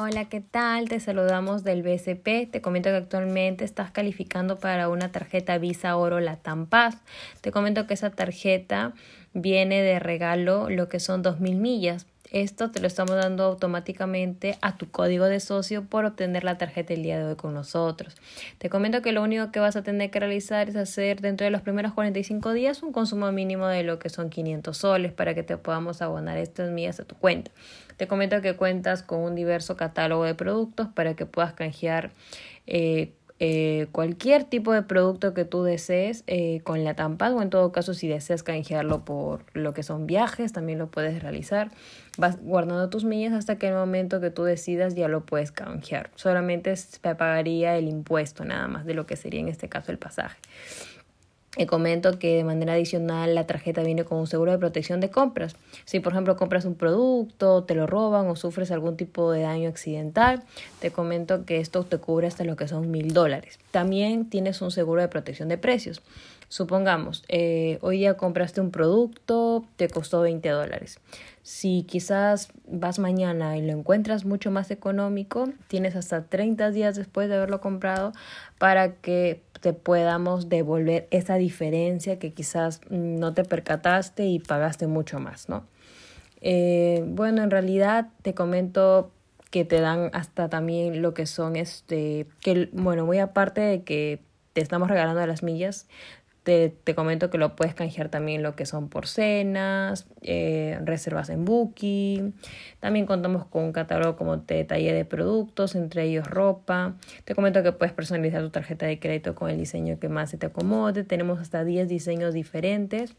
Hola, ¿qué tal? Te saludamos del BCP. Te comento que actualmente estás calificando para una tarjeta Visa Oro Latam Paz. Te comento que esa tarjeta viene de regalo lo que son 2.000 millas. Esto te lo estamos dando automáticamente a tu código de socio por obtener la tarjeta el día de hoy con nosotros. Te comento que lo único que vas a tener que realizar es hacer dentro de los primeros 45 días un consumo mínimo de lo que son 500 soles para que te podamos abonar estas millas a tu cuenta. Te comento que cuentas con un diverso catálogo de productos para que puedas canjear eh, eh, cualquier tipo de producto que tú desees eh, con la tampa o en todo caso si deseas canjearlo por lo que son viajes también lo puedes realizar. Vas guardando tus millas hasta que el momento que tú decidas ya lo puedes canjear. Solamente se pagaría el impuesto nada más de lo que sería en este caso el pasaje y comento que de manera adicional la tarjeta viene con un seguro de protección de compras. Si por ejemplo compras un producto, te lo roban o sufres algún tipo de daño accidental, te comento que esto te cubre hasta lo que son mil dólares. También tienes un seguro de protección de precios. Supongamos, eh, hoy ya compraste un producto, te costó 20 dólares. Si quizás vas mañana y lo encuentras mucho más económico, tienes hasta 30 días después de haberlo comprado para que te podamos devolver esa diferencia que quizás no te percataste y pagaste mucho más, ¿no? Eh, bueno, en realidad te comento que te dan hasta también lo que son este, que bueno, muy aparte de que te estamos regalando las millas, te, comento que lo puedes canjear también lo que son por cenas, eh, reservas en Booking. También contamos con un catálogo como te detalle de productos, entre ellos ropa. Te comento que puedes personalizar tu tarjeta de crédito con el diseño que más se te acomode. Tenemos hasta 10 diseños diferentes.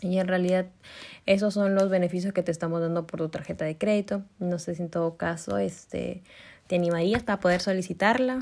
Y en realidad esos son los beneficios que te estamos dando por tu tarjeta de crédito. No sé si en todo caso este, te animarías para poder solicitarla.